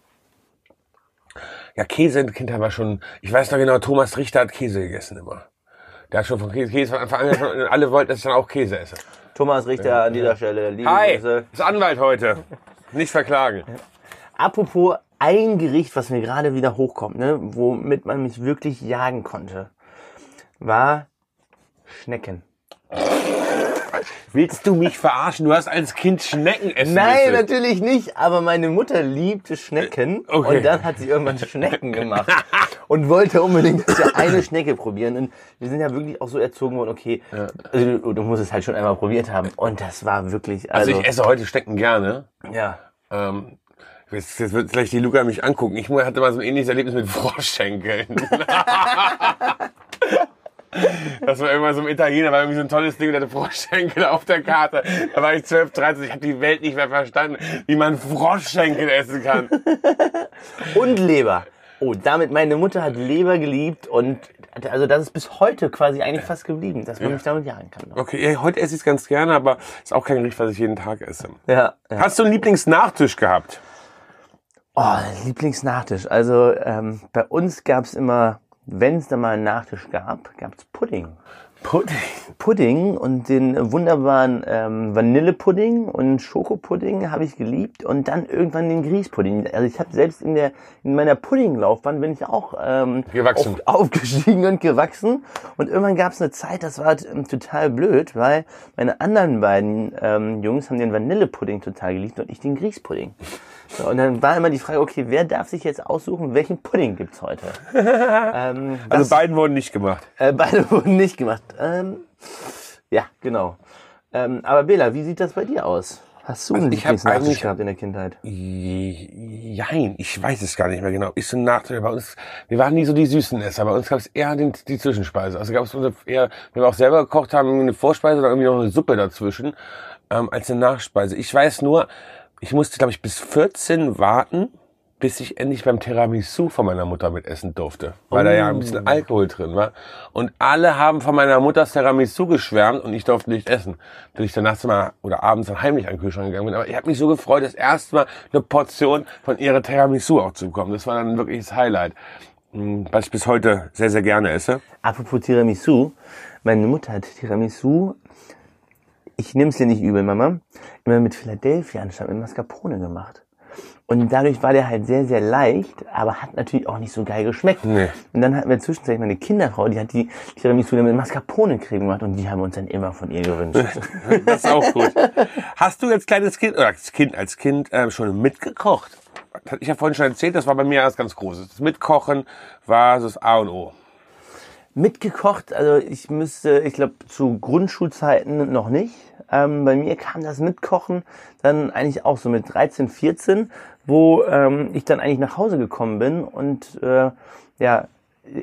Ja, Käse in Kindheit war schon, ich weiß noch genau, Thomas Richter hat Käse gegessen immer. Der hat schon von Käse, Käse von Anfang an, und alle wollten, dass ich dann auch Käse esse. Thomas Richter an dieser Stelle. Liebe Hi, Grüße. ist Anwalt heute. Nicht verklagen. Apropos ein Gericht, was mir gerade wieder hochkommt, ne, womit man mich wirklich jagen konnte, war Schnecken. Willst du mich verarschen? Du hast als Kind Schnecken essen Nein, müssen. natürlich nicht, aber meine Mutter liebte Schnecken Okay. und dann hat sie irgendwann Schnecken gemacht <laughs> und wollte unbedingt dass wir eine Schnecke probieren und wir sind ja wirklich auch so erzogen worden, okay, also du, du musst es halt schon einmal probiert haben und das war wirklich, Also also, ich esse heute Schnecken gerne. ja. Ähm, jetzt, jetzt wird gleich die Luca mich angucken. Ich hatte mal so ein ähnliches Erlebnis mit <laughs> Froschschenkeln. <laughs> Das war irgendwann so ein Italiener, war irgendwie so ein tolles Ding, der hatte Froschschenkel auf der Karte. Da war ich 12, 13, ich habe die Welt nicht mehr verstanden, wie man Froschschenkel essen kann. Und Leber. Oh, damit meine Mutter hat Leber geliebt und also das ist bis heute quasi eigentlich fast geblieben, dass man mich damit jagen kann. Okay, ja, heute esse ich es ganz gerne, aber ist auch kein Gericht, was ich jeden Tag esse. Ja, ja. Hast du einen Lieblingsnachtisch gehabt? Oh, Lieblingsnachtisch. Also ähm, bei uns gab's immer, wenn es da mal einen Nachtisch gab, gab's Pudding. Pudding. Pudding und den wunderbaren ähm, Vanillepudding und Schokopudding habe ich geliebt und dann irgendwann den Grießpudding. Also ich habe selbst in der in meiner Puddinglaufbahn bin ich auch ähm, Gewachsen. Auf, aufgestiegen und gewachsen und irgendwann gab es eine Zeit, das war ähm, total blöd, weil meine anderen beiden ähm, Jungs haben den Vanillepudding total geliebt und ich den Grießpudding. So, und dann war immer die Frage, okay, wer darf sich jetzt aussuchen, welchen Pudding gibt's heute? <laughs> ähm, das- Also beiden wurden nicht gemacht. äh, beide <laughs> wurden nicht gemacht. Ähm, ja, genau. Ähm, aber Bela, wie sieht das bei dir aus? Hast du einen Also ich hab Lieblingsnachtisch eigentlich- gehabt in der Kindheit? Jein, ich weiß es gar nicht mehr genau. Ist so ein Nachteil bei uns. Wir waren nie so die süßen Esser. Bei uns gab es eher den, die Zwischenspeise. Also gab es eher, wenn wir auch selber gekocht haben, eine Vorspeise oder irgendwie noch eine Suppe dazwischen, ähm, als eine Nachspeise. Ich weiß nur, ich musste, glaube ich, bis 14 warten, bis ich endlich beim Tiramisu von meiner Mutter mit essen durfte. Weil da ja ein bisschen Alkohol drin war. Und alle haben von meiner Mutters Tiramisu geschwärmt und ich durfte nicht essen. Bis ich dann nachts mal oder abends dann heimlich an den Kühlschrank gegangen bin. Aber ich habe mich so gefreut, das erste Mal eine Portion von ihrer Tiramisu auch zu bekommen. Das war dann wirklich das Highlight. Mm, Was ich bis heute sehr, sehr gerne esse. Apropos Tiramisu, meine Mutter hat Tiramisu, ich nehme es dir nicht übel, Mama, immer mit Philadelphia anstatt mit Mascarpone gemacht. Und dadurch war der halt sehr, sehr leicht, aber hat natürlich auch nicht so geil geschmeckt. Nee. Und dann hatten wir zwischenzeitlich meine Kinderfrau, die hat die Tiramisu mit Mascarpone-Creme gemacht und die haben wir uns dann immer von ihr gewünscht. <laughs> Das ist auch gut. Hast du als kleines Kind, oder als Kind, als Kind äh, schon mitgekocht? Ich ja vorhin schon erzählt, das war bei mir was ganz Großes. Das Mitkochen war so das A und O. Mitgekocht, also ich müsste, ich glaube, zu Grundschulzeiten noch nicht. Ähm, bei mir kam das Mitkochen dann eigentlich auch so mit 13, 14, wo ähm, ich dann eigentlich nach Hause gekommen bin und äh, ja,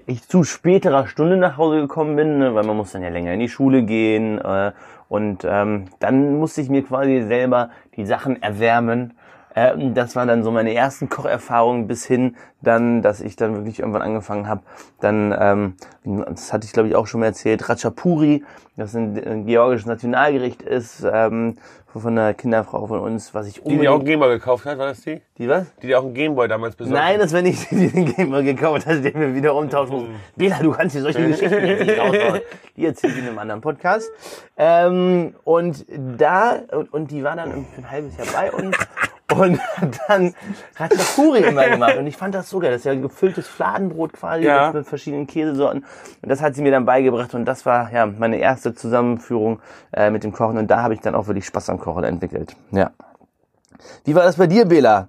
ich zu späterer Stunde nach Hause gekommen bin, ne, weil man muss dann ja länger in die Schule gehen äh, und ähm, dann musste ich mir quasi selber die Sachen erwärmen. Äh, das waren dann so meine ersten Kocherfahrungen bis hin dann, dass ich dann wirklich irgendwann angefangen habe, dann, ähm, das hatte ich glaube ich auch schon mal erzählt, Ratchapuri, das ein, ein georgisches Nationalgericht ist, ähm, von einer Kinderfrau von uns, was ich Die, die auch einen unbedingt... Gameboy gekauft hat, war das die? Die was? Die, die auch einen Gameboy damals besorgt Nein, das war nicht die, die den Gamer gekauft hat, den wir wieder umtauschen mussten. <laughs> Bela, du kannst hier solche Geschichten nicht raushauen. Die erzählt ich in einem anderen Podcast. Ähm, und da, und, und die war dann ein halbes Jahr bei uns und hat dann Ratchapuri immer gemacht. Und ich fand das so geil. Das ist ja gefülltes Fladenbrot quasi Ja. mit, mit verschiedenen Käsesorten. Und das hat sie mir dann beigebracht. Und das war ja meine erste Zusammenführung äh, mit dem Kochen. Und da habe ich dann auch wirklich Spaß am Kochen entwickelt. Ja. Wie war das bei dir, Bela?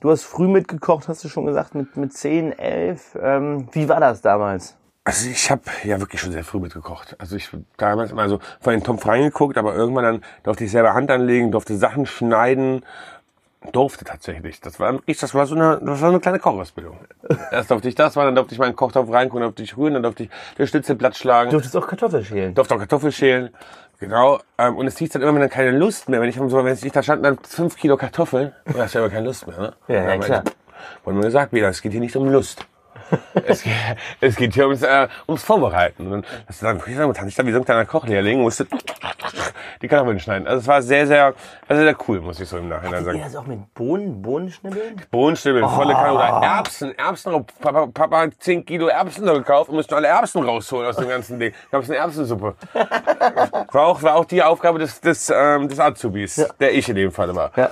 Du hast früh mitgekocht, hast du schon gesagt, mit, mit 10, 11. Ähm, wie war das damals? Also ich habe ja wirklich schon sehr früh mitgekocht. Also ich damals immer so vor den Topf reingeguckt, aber irgendwann dann durfte ich selber Hand anlegen, durfte Sachen schneiden, durfte tatsächlich. Das war das war so eine, das war eine kleine Kochausbildung. Erst durfte ich das, dann durfte ich meinen Kochtopf reingucken, dann durfte ich rühren, dann durfte ich den Schnitzelblatt schlagen, Du durftest auch Kartoffeln schälen. durfte auch Kartoffeln schälen. Genau. Ähm, und es hieß dann immer, wenn dann keine Lust mehr, wenn ich wenn ich da stand, dann fünf Kilo Kartoffeln, dann hast du aber keine Lust mehr, ne? Ja, ja, klar. Wurde mir gesagt, Bela, es geht hier nicht um Lust. <laughs> es, geht, es geht hier ums, äh, ums Vorbereiten. Und dann, das dann, ich sag, stand ich da wie so ein kleiner Kochlehrling, musste <laughs> die Kartoffeln schneiden. Also es war sehr, sehr, also sehr cool, muss ich so im Nachhinein sagen. das auch mit Bohnen, Bohnenschnibbeln? Bohnenstibbeln, volle Kanne oder Erbsen, Erbsen, Papa, Papa hat 10 Kilo Erbsen da gekauft und mussten alle Erbsen rausholen aus dem ganzen Ding. Da gab's eine Erbsensuppe. <laughs> War auch, war auch die Aufgabe des, des, ähm, des Azubis, der ich in dem Fall war. Ja.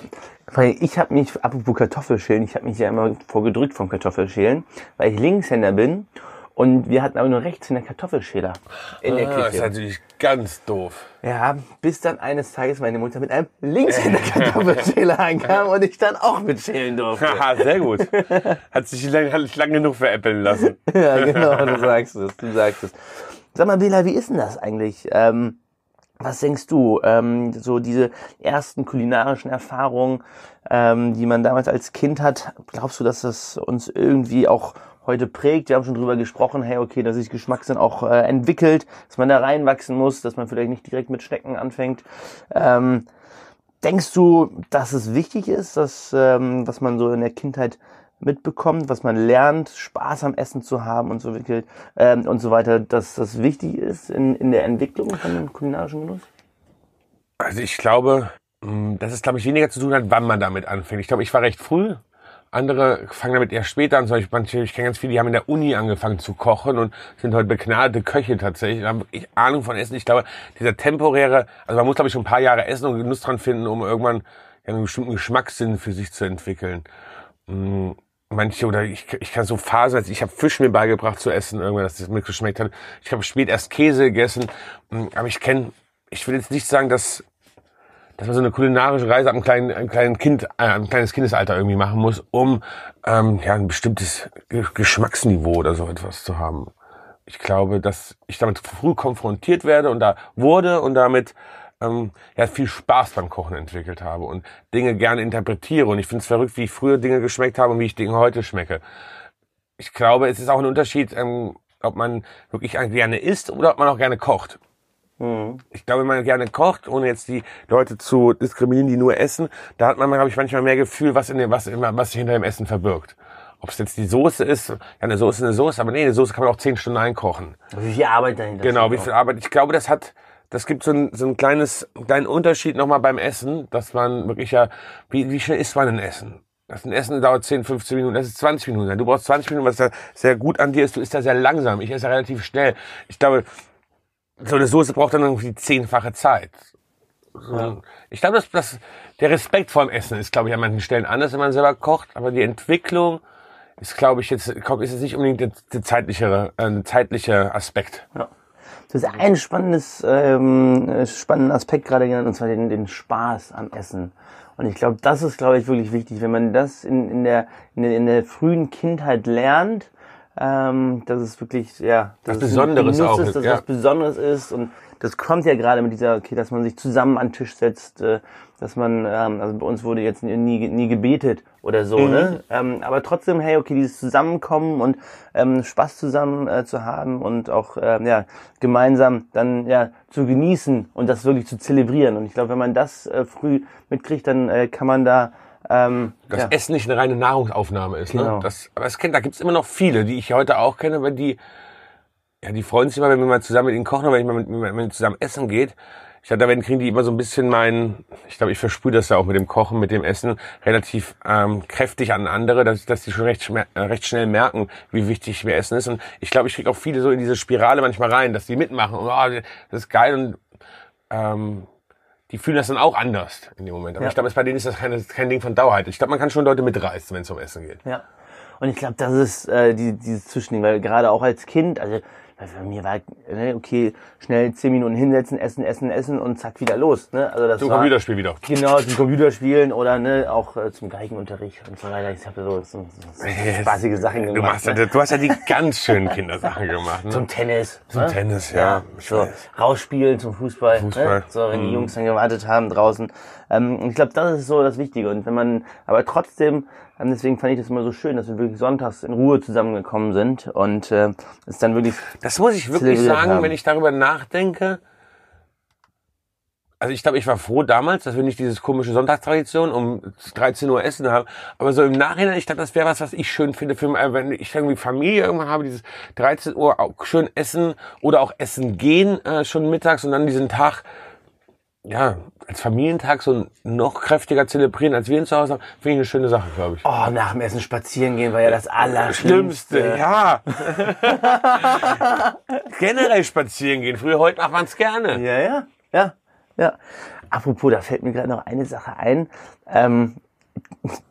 Weil ich habe mich, apropos Kartoffelschälen, ich habe mich ja immer vorgedrückt vom Kartoffelschälen, weil ich Linkshänder bin und wir hatten aber nur Rechtshänder Kartoffelschäler in der Ah, ist Küche. natürlich ganz doof. Ja, bis dann eines Tages meine Mutter mit einem Linkshänder <laughs> Kartoffelschäler ankam und ich dann auch mitschälen durfte. Haha, sehr gut. Hat sich lang, hat sich lang genug veräppeln lassen. <laughs> Ja, genau, du sagst es, du sagst es. Sag mal, Bela, wie ist denn das eigentlich? Ähm, was denkst du, ähm, so diese ersten kulinarischen Erfahrungen, ähm, die man damals als Kind hat, glaubst du, dass das uns irgendwie auch heute prägt? Wir haben schon drüber gesprochen, hey, okay, dass sich Geschmackssinn auch äh, entwickelt, dass man da reinwachsen muss, dass man vielleicht nicht direkt mit Schnecken anfängt. Ähm, denkst du, dass es wichtig ist, dass ähm, was man so in der Kindheit mitbekommt, was man lernt, Spaß am Essen zu haben und so entwickelt ähm, und so weiter, dass das wichtig ist in, in der Entwicklung von dem kulinarischen Genuss? Also ich glaube, mh, dass es, glaube ich, weniger zu tun hat, wann man damit anfängt. Ich glaube, ich war recht früh. Andere fangen damit eher später an. Zum manche, ich kenne ganz viele, die haben in der Uni angefangen zu kochen und sind heute begnadete Köche tatsächlich, haben wirklich Ahnung von Essen. Ich glaube, dieser temporäre, also man muss, glaube ich, schon ein paar Jahre essen und Genuss dran finden, um irgendwann einen bestimmten Geschmackssinn für sich zu entwickeln. Manche oder ich, ich kann so Phasen, also ich habe Fisch mir beigebracht zu essen, irgendwann, dass das mir geschmeckt hat. Ich habe spät erst Käse gegessen, Mh, aber ich kenne, ich will jetzt nicht sagen, dass dass man so eine kulinarische Reise am kleinen, einem kleinen Kind, äh, ein kleines Kindesalter irgendwie machen muss, um ähm, ja ein bestimmtes Ge- Geschmacksniveau oder so etwas zu haben. Ich glaube, dass ich damit früh konfrontiert werde und da wurde und damit ähm, ja, viel Spaß beim Kochen entwickelt habe und Dinge gerne interpretiere. Und ich finde es verrückt, wie ich früher Dinge geschmeckt habe und wie ich Dinge heute schmecke. Ich glaube, es ist auch ein Unterschied, ähm, ob man wirklich gerne isst oder ob man auch gerne kocht. Mhm. Ich glaube, wenn man gerne kocht, ohne jetzt die Leute zu diskriminieren, die nur essen, da hat man, glaube ich, manchmal mehr Gefühl, was in dem, was was sich hinter dem Essen verbirgt. Ob es jetzt die Soße ist, ja, eine Soße ist eine Soße, aber nee, eine Soße kann man auch zehn Stunden einkochen. Wie viel Arbeit dahinter Genau, wie viel Arbeit. Ich glaube, das hat, das gibt so ein, so ein kleines, kleinen Unterschied nochmal beim Essen, dass man wirklich ja, wie, wie schnell isst man ein Essen? Das ein Essen dauert 10, 15 Minuten, das ist 20 Minuten. Du brauchst 20 Minuten, was da sehr gut an dir ist. Du isst da sehr langsam. Ich esse relativ schnell. Ich glaube, so eine Soße braucht dann irgendwie zehnfache Zeit. So, ja. Ich glaube, dass, dass der Respekt vor dem Essen ist, glaube ich, an manchen Stellen anders, wenn man selber kocht. Aber die Entwicklung ist, glaube ich, jetzt, ist jetzt nicht unbedingt der, der zeitlichere, äh, zeitliche Aspekt. Ja. Du hast ein spannendes, ähm, spannenden Aspekt gerade genannt, und zwar den, den Spaß am Essen. Und ich glaube, das ist, glaube ich, wirklich wichtig, wenn man das in, in, der, in, der, in der frühen Kindheit lernt, ähm, dass es wirklich, ja, dass das Besonderes auch ist, dass ja. was Besonderes ist und das kommt ja gerade mit dieser, okay, dass man sich zusammen an den Tisch setzt, äh, dass man, ähm, also bei uns wurde jetzt nie, nie gebetet oder so, ne? mhm. ne? Ähm, aber trotzdem, hey, okay, dieses Zusammenkommen und ähm, Spaß zusammen äh, zu haben und auch ähm, ja, gemeinsam dann ja zu genießen und das wirklich zu zelebrieren. Und ich glaube, wenn man das äh, früh mitkriegt, dann äh, kann man da ähm, das ja. Essen nicht eine reine Nahrungsaufnahme ist. Ne? Genau. Ne? Das, aber es kennt, da gibt's immer noch viele, die ich heute auch kenne, weil die, ja, die freuen sich immer, wenn wir mal zusammen mit ihnen kochen oder wenn ich mal mit, wenn man zusammen essen geht. Ich glaube, da werden kriegen die immer so ein bisschen mein, ich glaube, ich versprühe das ja auch mit dem Kochen, mit dem Essen relativ ähm, kräftig an andere, dass, dass die schon recht, äh, recht schnell merken, wie wichtig mir Essen ist. Und ich glaube, ich kriege auch viele so in diese Spirale manchmal rein, dass die mitmachen. Und, oh, das ist geil und ähm, die fühlen das dann auch anders in dem Moment. Aber ja. ich glaube, bei denen ist das kein, kein Ding von Dauerheit. Ich glaube, man kann schon Leute mitreißen, wenn es um Essen geht. Ja. Und ich glaube, das ist äh, die, dieses Zwischending, weil gerade auch als Kind, also weil bei mir war, ne, okay, schnell zehn Minuten hinsetzen, essen, essen, essen und zack, wieder los. Ne? Also das zum war, Computerspiel wieder. Genau, zum Computerspielen oder ne, auch äh, zum Geigenunterricht und so weiter. Ich habe so, so, so spaßige Sachen gemacht. Du, machst, ne? du hast ja die ganz schönen Kindersachen gemacht. Ne? Zum Tennis. Zum ne? Tennis, ja. ja so, rausspielen zum Fußball. Ne? Fußball. Ne? So, wenn die mhm. Jungs dann gewartet haben draußen. Ähm, und ich glaube, das ist so das Wichtige. Und wenn man aber trotzdem deswegen fand ich das immer so schön, dass wir wirklich sonntags in Ruhe zusammengekommen sind und äh, es dann wirklich. Das muss ich wirklich sagen, haben. wenn ich darüber nachdenke. Also ich glaube, ich war froh damals, dass wir nicht dieses komische Sonntagstradition um 13 Uhr Essen haben. Aber so im Nachhinein, ich glaube, das wäre was, was ich schön finde, für, wenn ich irgendwie Familie irgendwann habe, dieses 13 Uhr auch schön essen oder auch essen gehen äh, schon mittags und dann diesen Tag ja, als Familientag so noch kräftiger zelebrieren, als wir ihn zu Hause haben, finde ich eine schöne Sache, glaube ich. Oh, nach dem Essen spazieren gehen war ja das Allerschlimmste. Schlimmste, ja. <laughs> Generell spazieren gehen. Früher, heute macht man es gerne. Ja, ja, ja, ja. Apropos, da fällt mir gerade noch eine Sache ein, ähm,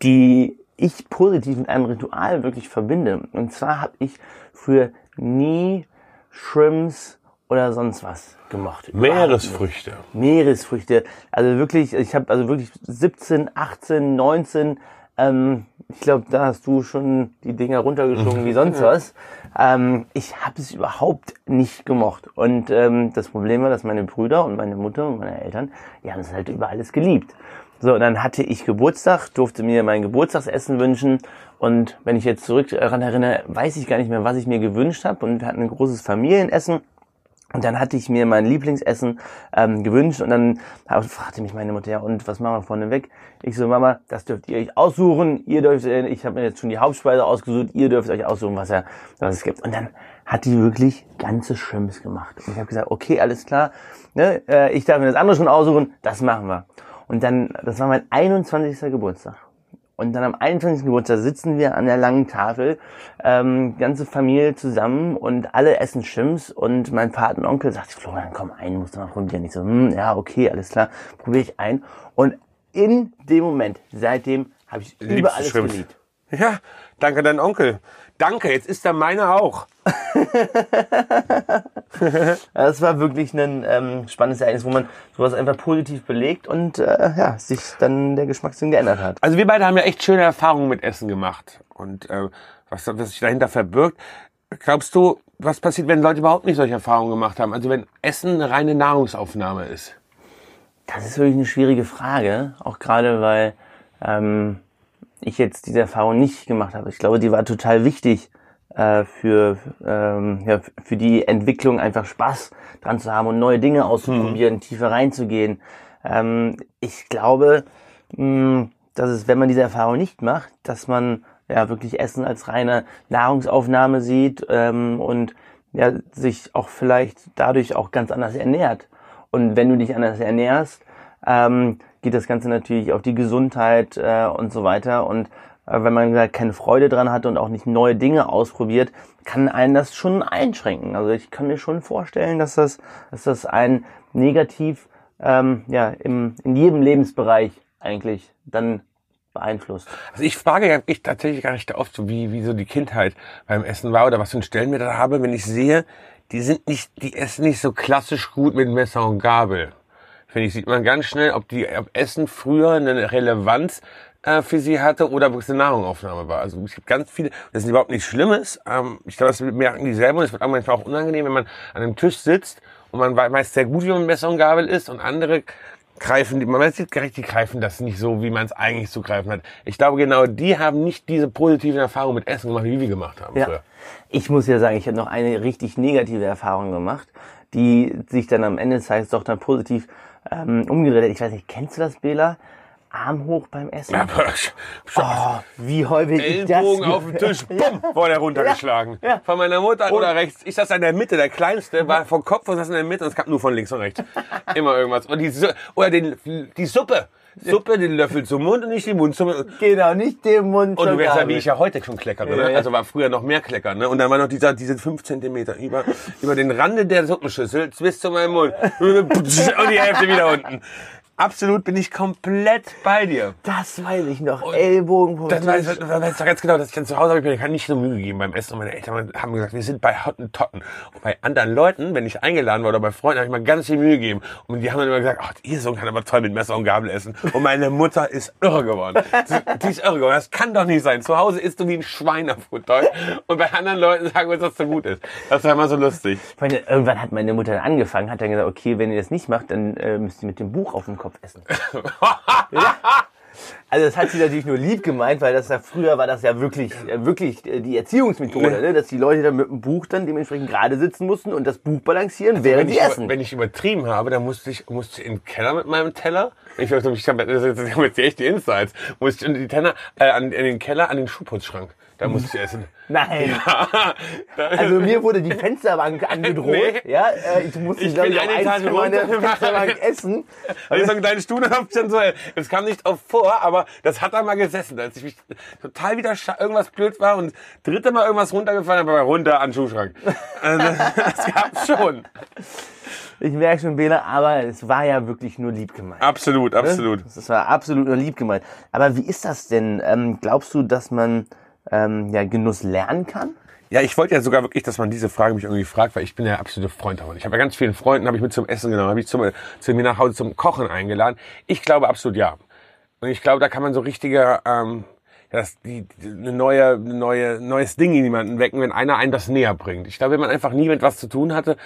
die ich positiv mit einem Ritual wirklich verbinde. Und zwar habe ich früher nie Shrimps oder sonst was gemocht. Meeresfrüchte. Meeresfrüchte. Also wirklich, ich habe also wirklich 17, 18, 19, ähm, ich glaube, da hast du schon die Dinger runtergeschlungen wie sonst <laughs> was. Ähm, ich habe es überhaupt nicht gemocht. Und ähm, das Problem war, dass meine Brüder und meine Mutter und meine Eltern, die haben es halt über alles geliebt. So, dann hatte ich Geburtstag, durfte mir mein Geburtstagsessen wünschen. Und wenn ich jetzt zurück daran erinnere, weiß ich gar nicht mehr, was ich mir gewünscht habe. Und wir hatten ein großes Familienessen. Und dann hatte ich mir mein Lieblingsessen ähm, gewünscht und dann fragte mich meine Mutter, ja und was machen wir vorne weg? Ich so, Mama, das dürft ihr euch aussuchen. Ihr dürft, äh, ich habe mir jetzt schon die Hauptspeise ausgesucht, ihr dürft euch aussuchen, was, er, was es gibt. Und dann hat die wirklich ganze Shrimps gemacht. Und ich habe gesagt, okay, alles klar, ne, äh, ich darf mir das andere schon aussuchen, das machen wir. Und dann, das war mein 21. Geburtstag. Und dann am 21. Geburtstag sitzen wir an der langen Tafel, ähm, ganze Familie zusammen und alle essen Schims und mein Vater und Onkel sagt, Florian, komm ein, musst du mal probieren. Ich so, hm, ja, okay, alles klar, probiere ich ein. Und in dem Moment, seitdem habe ich Liebst über alles geliebt. Ja, danke dein Onkel. Danke, jetzt ist er meiner auch. <laughs> das war wirklich ein ähm, spannendes Ereignis, wo man sowas einfach positiv belegt und äh, ja, sich dann der Geschmackssinn geändert hat. Also wir beide haben ja echt schöne Erfahrungen mit Essen gemacht und äh, was, was sich dahinter verbirgt. Glaubst du, was passiert, wenn Leute überhaupt nicht solche Erfahrungen gemacht haben? Also wenn Essen eine reine Nahrungsaufnahme ist? Das ist wirklich eine schwierige Frage, auch gerade weil ähm, ich jetzt diese Erfahrung nicht gemacht habe. Ich glaube, die war total wichtig äh, für, ähm, ja, für die Entwicklung, einfach Spaß dran zu haben und neue Dinge auszuprobieren, mhm. tiefer reinzugehen. Ähm, ich glaube, mh, dass es, wenn man diese Erfahrung nicht macht, dass man ja wirklich Essen als reine Nahrungsaufnahme sieht ähm, und ja, sich auch vielleicht dadurch auch ganz anders ernährt. Und wenn du dich anders ernährst, ähm, geht das Ganze natürlich auf die Gesundheit äh, und so weiter. Und äh, wenn man keine Freude dran hat und auch nicht neue Dinge ausprobiert, kann einen das schon einschränken. Also ich kann mir schon vorstellen, dass das, dass das ein negativ ähm, ja, im, in jedem Lebensbereich eigentlich dann beeinflusst. Also ich frage ja ich tatsächlich gar nicht oft, so wie, wie so die Kindheit beim Essen war oder was für einen Stellenwert da habe, wenn ich sehe, die sind nicht, die essen nicht so klassisch gut mit Messer und Gabel. Finde ich, sieht man ganz schnell, ob die ob Essen früher eine Relevanz äh, für sie hatte oder ob es eine Nahrungsaufnahme war. Also es gibt ganz viele, das ist überhaupt nichts Schlimmes. Ähm, ich glaube, das merken die selber und es wird auch manchmal auch unangenehm, wenn man an einem Tisch sitzt und man weiß sehr gut, wie man Messer und Gabel isst und andere greifen, man sieht gerecht, die greifen das nicht so, wie man es eigentlich zu greifen hat. Ich glaube, genau die haben nicht diese positiven Erfahrungen mit Essen gemacht, wie wir gemacht haben. Ja. Ich muss ja sagen, ich habe noch eine richtig negative Erfahrung gemacht, die sich dann am Ende des Tages doch dann positiv ähm, umgedreht. Ich weiß nicht, kennst du das, Bela? Arm hoch beim Essen. Ja, oh, wie häufig ich das... Ellbogen auf dem Tisch, bumm, <laughs> wurde er runtergeschlagen. Ja, ja. Von meiner Mutter und oder rechts. Ich saß in der Mitte, der Kleinste war vom Kopf und saß in der Mitte und es kam nur von links und rechts. <laughs> Immer irgendwas. Und die, oder den, die Suppe. Suppe, den Löffel zum Mund und nicht den Mund zum Genau, nicht den Mund Und du wärst ja, wie ich ja heute schon kleckere, ne? Ja, Also war früher noch mehr Klecker, ne? Und dann war noch dieser, diese fünf Zentimeter über, über den Rande der Suppenschüssel bis zu meinem Mund. Und die Hälfte wieder unten. Absolut bin ich komplett bei dir. Das weiß ich noch. Und Ellbogen vom Das weiß, das weiß ich ganz genau, dass ich dann zu Hause habe ich mir kann nicht so Mühe gegeben beim Essen. Und meine Eltern haben gesagt, wir sind bei Hottentotten. Und bei anderen Leuten, wenn ich eingeladen war oder bei Freunden, habe ich mir ganz viel Mühe gegeben. Und die haben dann immer gesagt, ach, ihr Sohn kann aber toll mit Messer und Gabel essen. Und meine Mutter ist irre geworden. Die ist irre geworden. Das kann doch nicht sein. Zu Hause isst du wie ein Schweinefutter. Und bei anderen Leuten sagen wir, dass das so gut ist. Das war immer so lustig. Meine, irgendwann hat meine Mutter dann angefangen, hat dann gesagt, okay, wenn ihr das nicht macht, dann äh, müsst ihr mit dem Buch auf dem Kopf essen. <laughs> ja. Also das hat sie natürlich nur lieb gemeint, weil das ja früher war das ja wirklich, äh, wirklich äh, die Erziehungsmethode, ne? dass die Leute dann mit dem Buch dann dementsprechend gerade sitzen mussten und das Buch balancieren, also während sie essen. Wenn ich übertrieben habe, dann musste ich, musste ich in den Keller mit meinem Teller. Ich weiß nicht, ich habe jetzt echt die Insights. Musste ich in, die Teller, äh, an, in den Keller an den Schuhputzschrank. Da musste ich essen. <laughs> Nein. Ja, <laughs> also mir wurde die Fensterbank <laughs> angedroht. Nee. Ja, äh, ich musste ich glaube ich eine Etage meine Fensterbank essen. Also so einen kleinen Stuhl hab ich dann so. Es kam nicht oft vor, aber das hat da mal gesessen, als ich mich total wieder irgendwas blöd war und dritte Mal irgendwas runtergefallen, aber runter an den Schuhschrank. Also, das gab's schon. Ich merke schon, Bela, aber es war ja wirklich nur lieb gemeint. Absolut, ne? absolut. Es war absolut nur lieb gemeint. Aber wie ist das denn? Ähm, glaubst du, dass man ähm, ja, Genuss lernen kann? Ja, ich wollte ja sogar wirklich, dass man diese Frage mich irgendwie fragt, weil ich bin ja absolute Freund davon. Ich habe ja ganz vielen Freunden, habe ich mit zum Essen genommen, habe ich zum, zu mir nach Hause zum Kochen eingeladen. Ich glaube absolut ja. Und ich glaube, da kann man so richtige, ähm, ja, das, die, eine neue, neue, neues Ding in jemanden wecken, wenn einer einen das näher bringt. Ich glaube, wenn man einfach nie mit was zu tun hatte,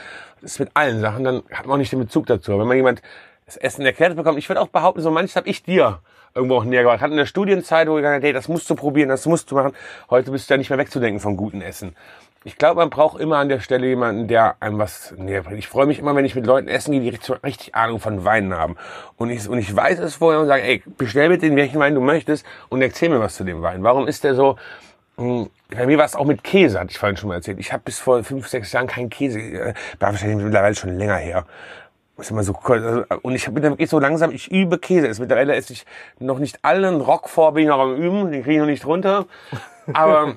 ist mit allen Sachen, dann hat man auch nicht den Bezug dazu. wenn man jemand das Essen erklärt bekommt, ich würde auch behaupten, so manches habe ich dir irgendwo auch näher gebracht. Hat in der Studienzeit, wo wir gesagt haben, hey, das musst du probieren, das musst du machen. Heute bist du ja nicht mehr wegzudenken vom guten Essen. Ich glaube, man braucht immer an der Stelle jemanden, der einem was näher bringt. Ich freue mich immer, wenn ich mit Leuten essen gehe, die richtig, richtig Ahnung von Weinen haben. Und ich, und ich weiß es vorher und sage, ey, bestell bitte den welchen Wein du möchtest und erzähl mir was zu dem Wein. Warum ist der so, hm, bei mir war es auch mit Käse, hatte ich vorhin schon mal erzählt. Ich habe bis vor fünf, sechs Jahren keinen Käse, äh, war wahrscheinlich mittlerweile schon länger her ist immer so also, und ich bin dann wirklich so langsam, ich übe Käse. Ist mittlerweile esse ich noch nicht allen Rock vor, bin ich noch am üben, den kriege ich noch nicht runter. Aber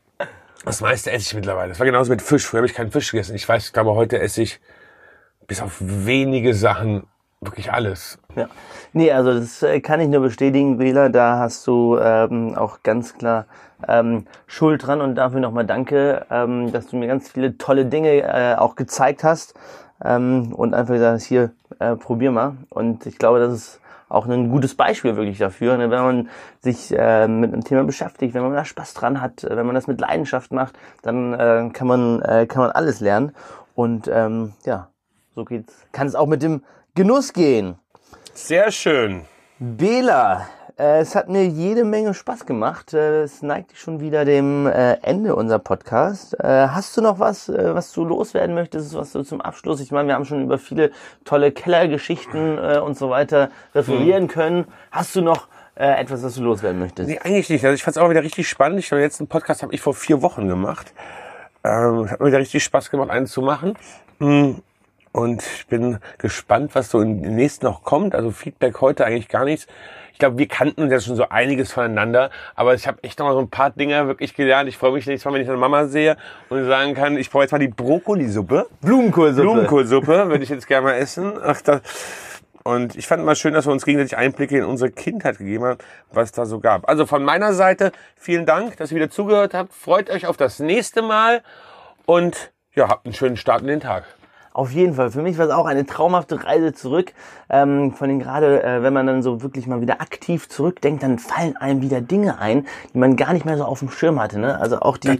<laughs> das meiste esse ich mittlerweile. Das war genauso mit Fisch. Früher habe ich keinen Fisch gegessen. Ich weiß, ich glaube, heute esse ich bis auf wenige Sachen wirklich alles. Ja. Nee, also das äh, kann ich nur bestätigen, Wähler. Da hast du ähm, auch ganz klar ähm, Schuld dran und dafür nochmal danke, ähm, dass du mir ganz viele tolle Dinge äh, auch gezeigt hast ähm, und einfach gesagt, hier, äh, probier mal. Und ich glaube, das ist auch ein gutes Beispiel wirklich dafür, ne? wenn man sich äh, mit einem Thema beschäftigt, wenn man da Spaß dran hat, wenn man das mit Leidenschaft macht, dann äh, kann man äh, kann man alles lernen und ähm, ja, so geht's. Kann es auch mit dem Genuss gehen. Sehr schön. Bela, äh, es hat mir jede Menge Spaß gemacht. Äh, es neigt schon wieder dem äh, Ende unser Podcast. Hast du noch was, was du loswerden möchtest, was du zum Abschluss? Ich meine, wir haben schon über viele tolle Kellergeschichten und so weiter referieren mhm. können. Hast du noch etwas, was du loswerden möchtest? Nee, eigentlich nicht. Also ich fand es auch wieder richtig spannend. Ich glaube, den letzten Podcast habe ich vor vier Wochen gemacht. Ähm, hat mir wieder richtig Spaß gemacht, einen zu machen. Hm. Und ich bin gespannt, was so im nächsten noch kommt. Also Feedback heute eigentlich gar nichts. Ich glaube, wir kannten uns ja schon so einiges voneinander, aber ich habe echt noch mal so ein paar Dinge wirklich gelernt. Ich freue mich nächstes Mal, wenn ich meine Mama sehe und sagen kann, ich brauche jetzt mal die Brokkolisuppe. Blumenkohlsuppe. Blumenkohlsuppe würde ich jetzt gerne mal essen. Ach, das, und ich fand mal schön, dass wir uns gegenseitig Einblicke in unsere Kindheit gegeben haben, was da so gab. Also von meiner Seite vielen Dank, dass ihr wieder zugehört habt. Freut euch auf das nächste Mal und ja, habt einen schönen Start in den Tag. Auf jeden Fall. Für mich war es auch eine traumhafte Reise zurück. Ähm, von den gerade, äh, wenn man dann so wirklich mal wieder aktiv zurückdenkt, dann fallen einem wieder Dinge ein, die man gar nicht mehr so auf dem Schirm hatte. Ne? Also auch die,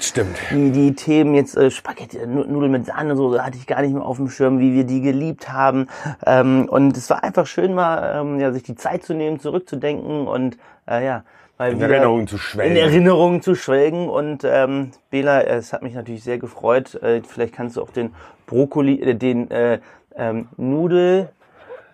die, die Themen jetzt äh, Spaghetti, Nudeln mit Sahne, so hatte ich gar nicht mehr auf dem Schirm, wie wir die geliebt haben. Ähm, und es war einfach schön mal, ähm, ja, sich die Zeit zu nehmen, zurückzudenken und äh, ja, Mal in Erinnerungen zu schwelgen. In Erinnerungen zu schwelgen. Und ähm, Bela, es hat mich natürlich sehr gefreut. Äh, vielleicht kannst du auch den Brokkoli, äh, den äh, ähm, Nudel,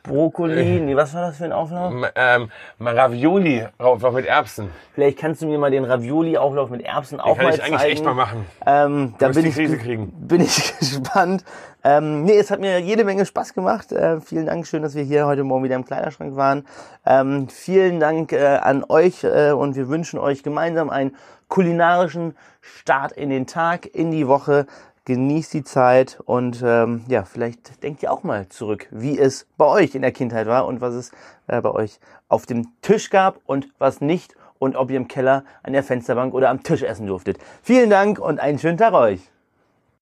Brokkoli, nee, was war das für ein Auflauf? Ähm, Ravioli-Auflauf mit Erbsen. Vielleicht kannst du mir mal den Ravioli-Auflauf mit Erbsen Den auch kann mal ich zeigen. eigentlich echt mal machen. Ähm, da bin ich, bin <laughs> ich gespannt. Ähm, nee, es hat mir jede Menge Spaß gemacht. Äh, vielen Dank, schön, dass wir hier heute Morgen wieder im Kleiderschrank waren. Ähm, vielen Dank äh, an euch äh, und wir wünschen euch gemeinsam einen kulinarischen Start in den Tag, in die Woche genießt die Zeit und ähm, ja, vielleicht denkt ihr auch mal zurück, wie es bei euch in der Kindheit war und was es äh, bei euch auf dem Tisch gab und was nicht und ob ihr im Keller, an der Fensterbank oder am Tisch essen durftet. Vielen Dank und einen schönen Tag euch.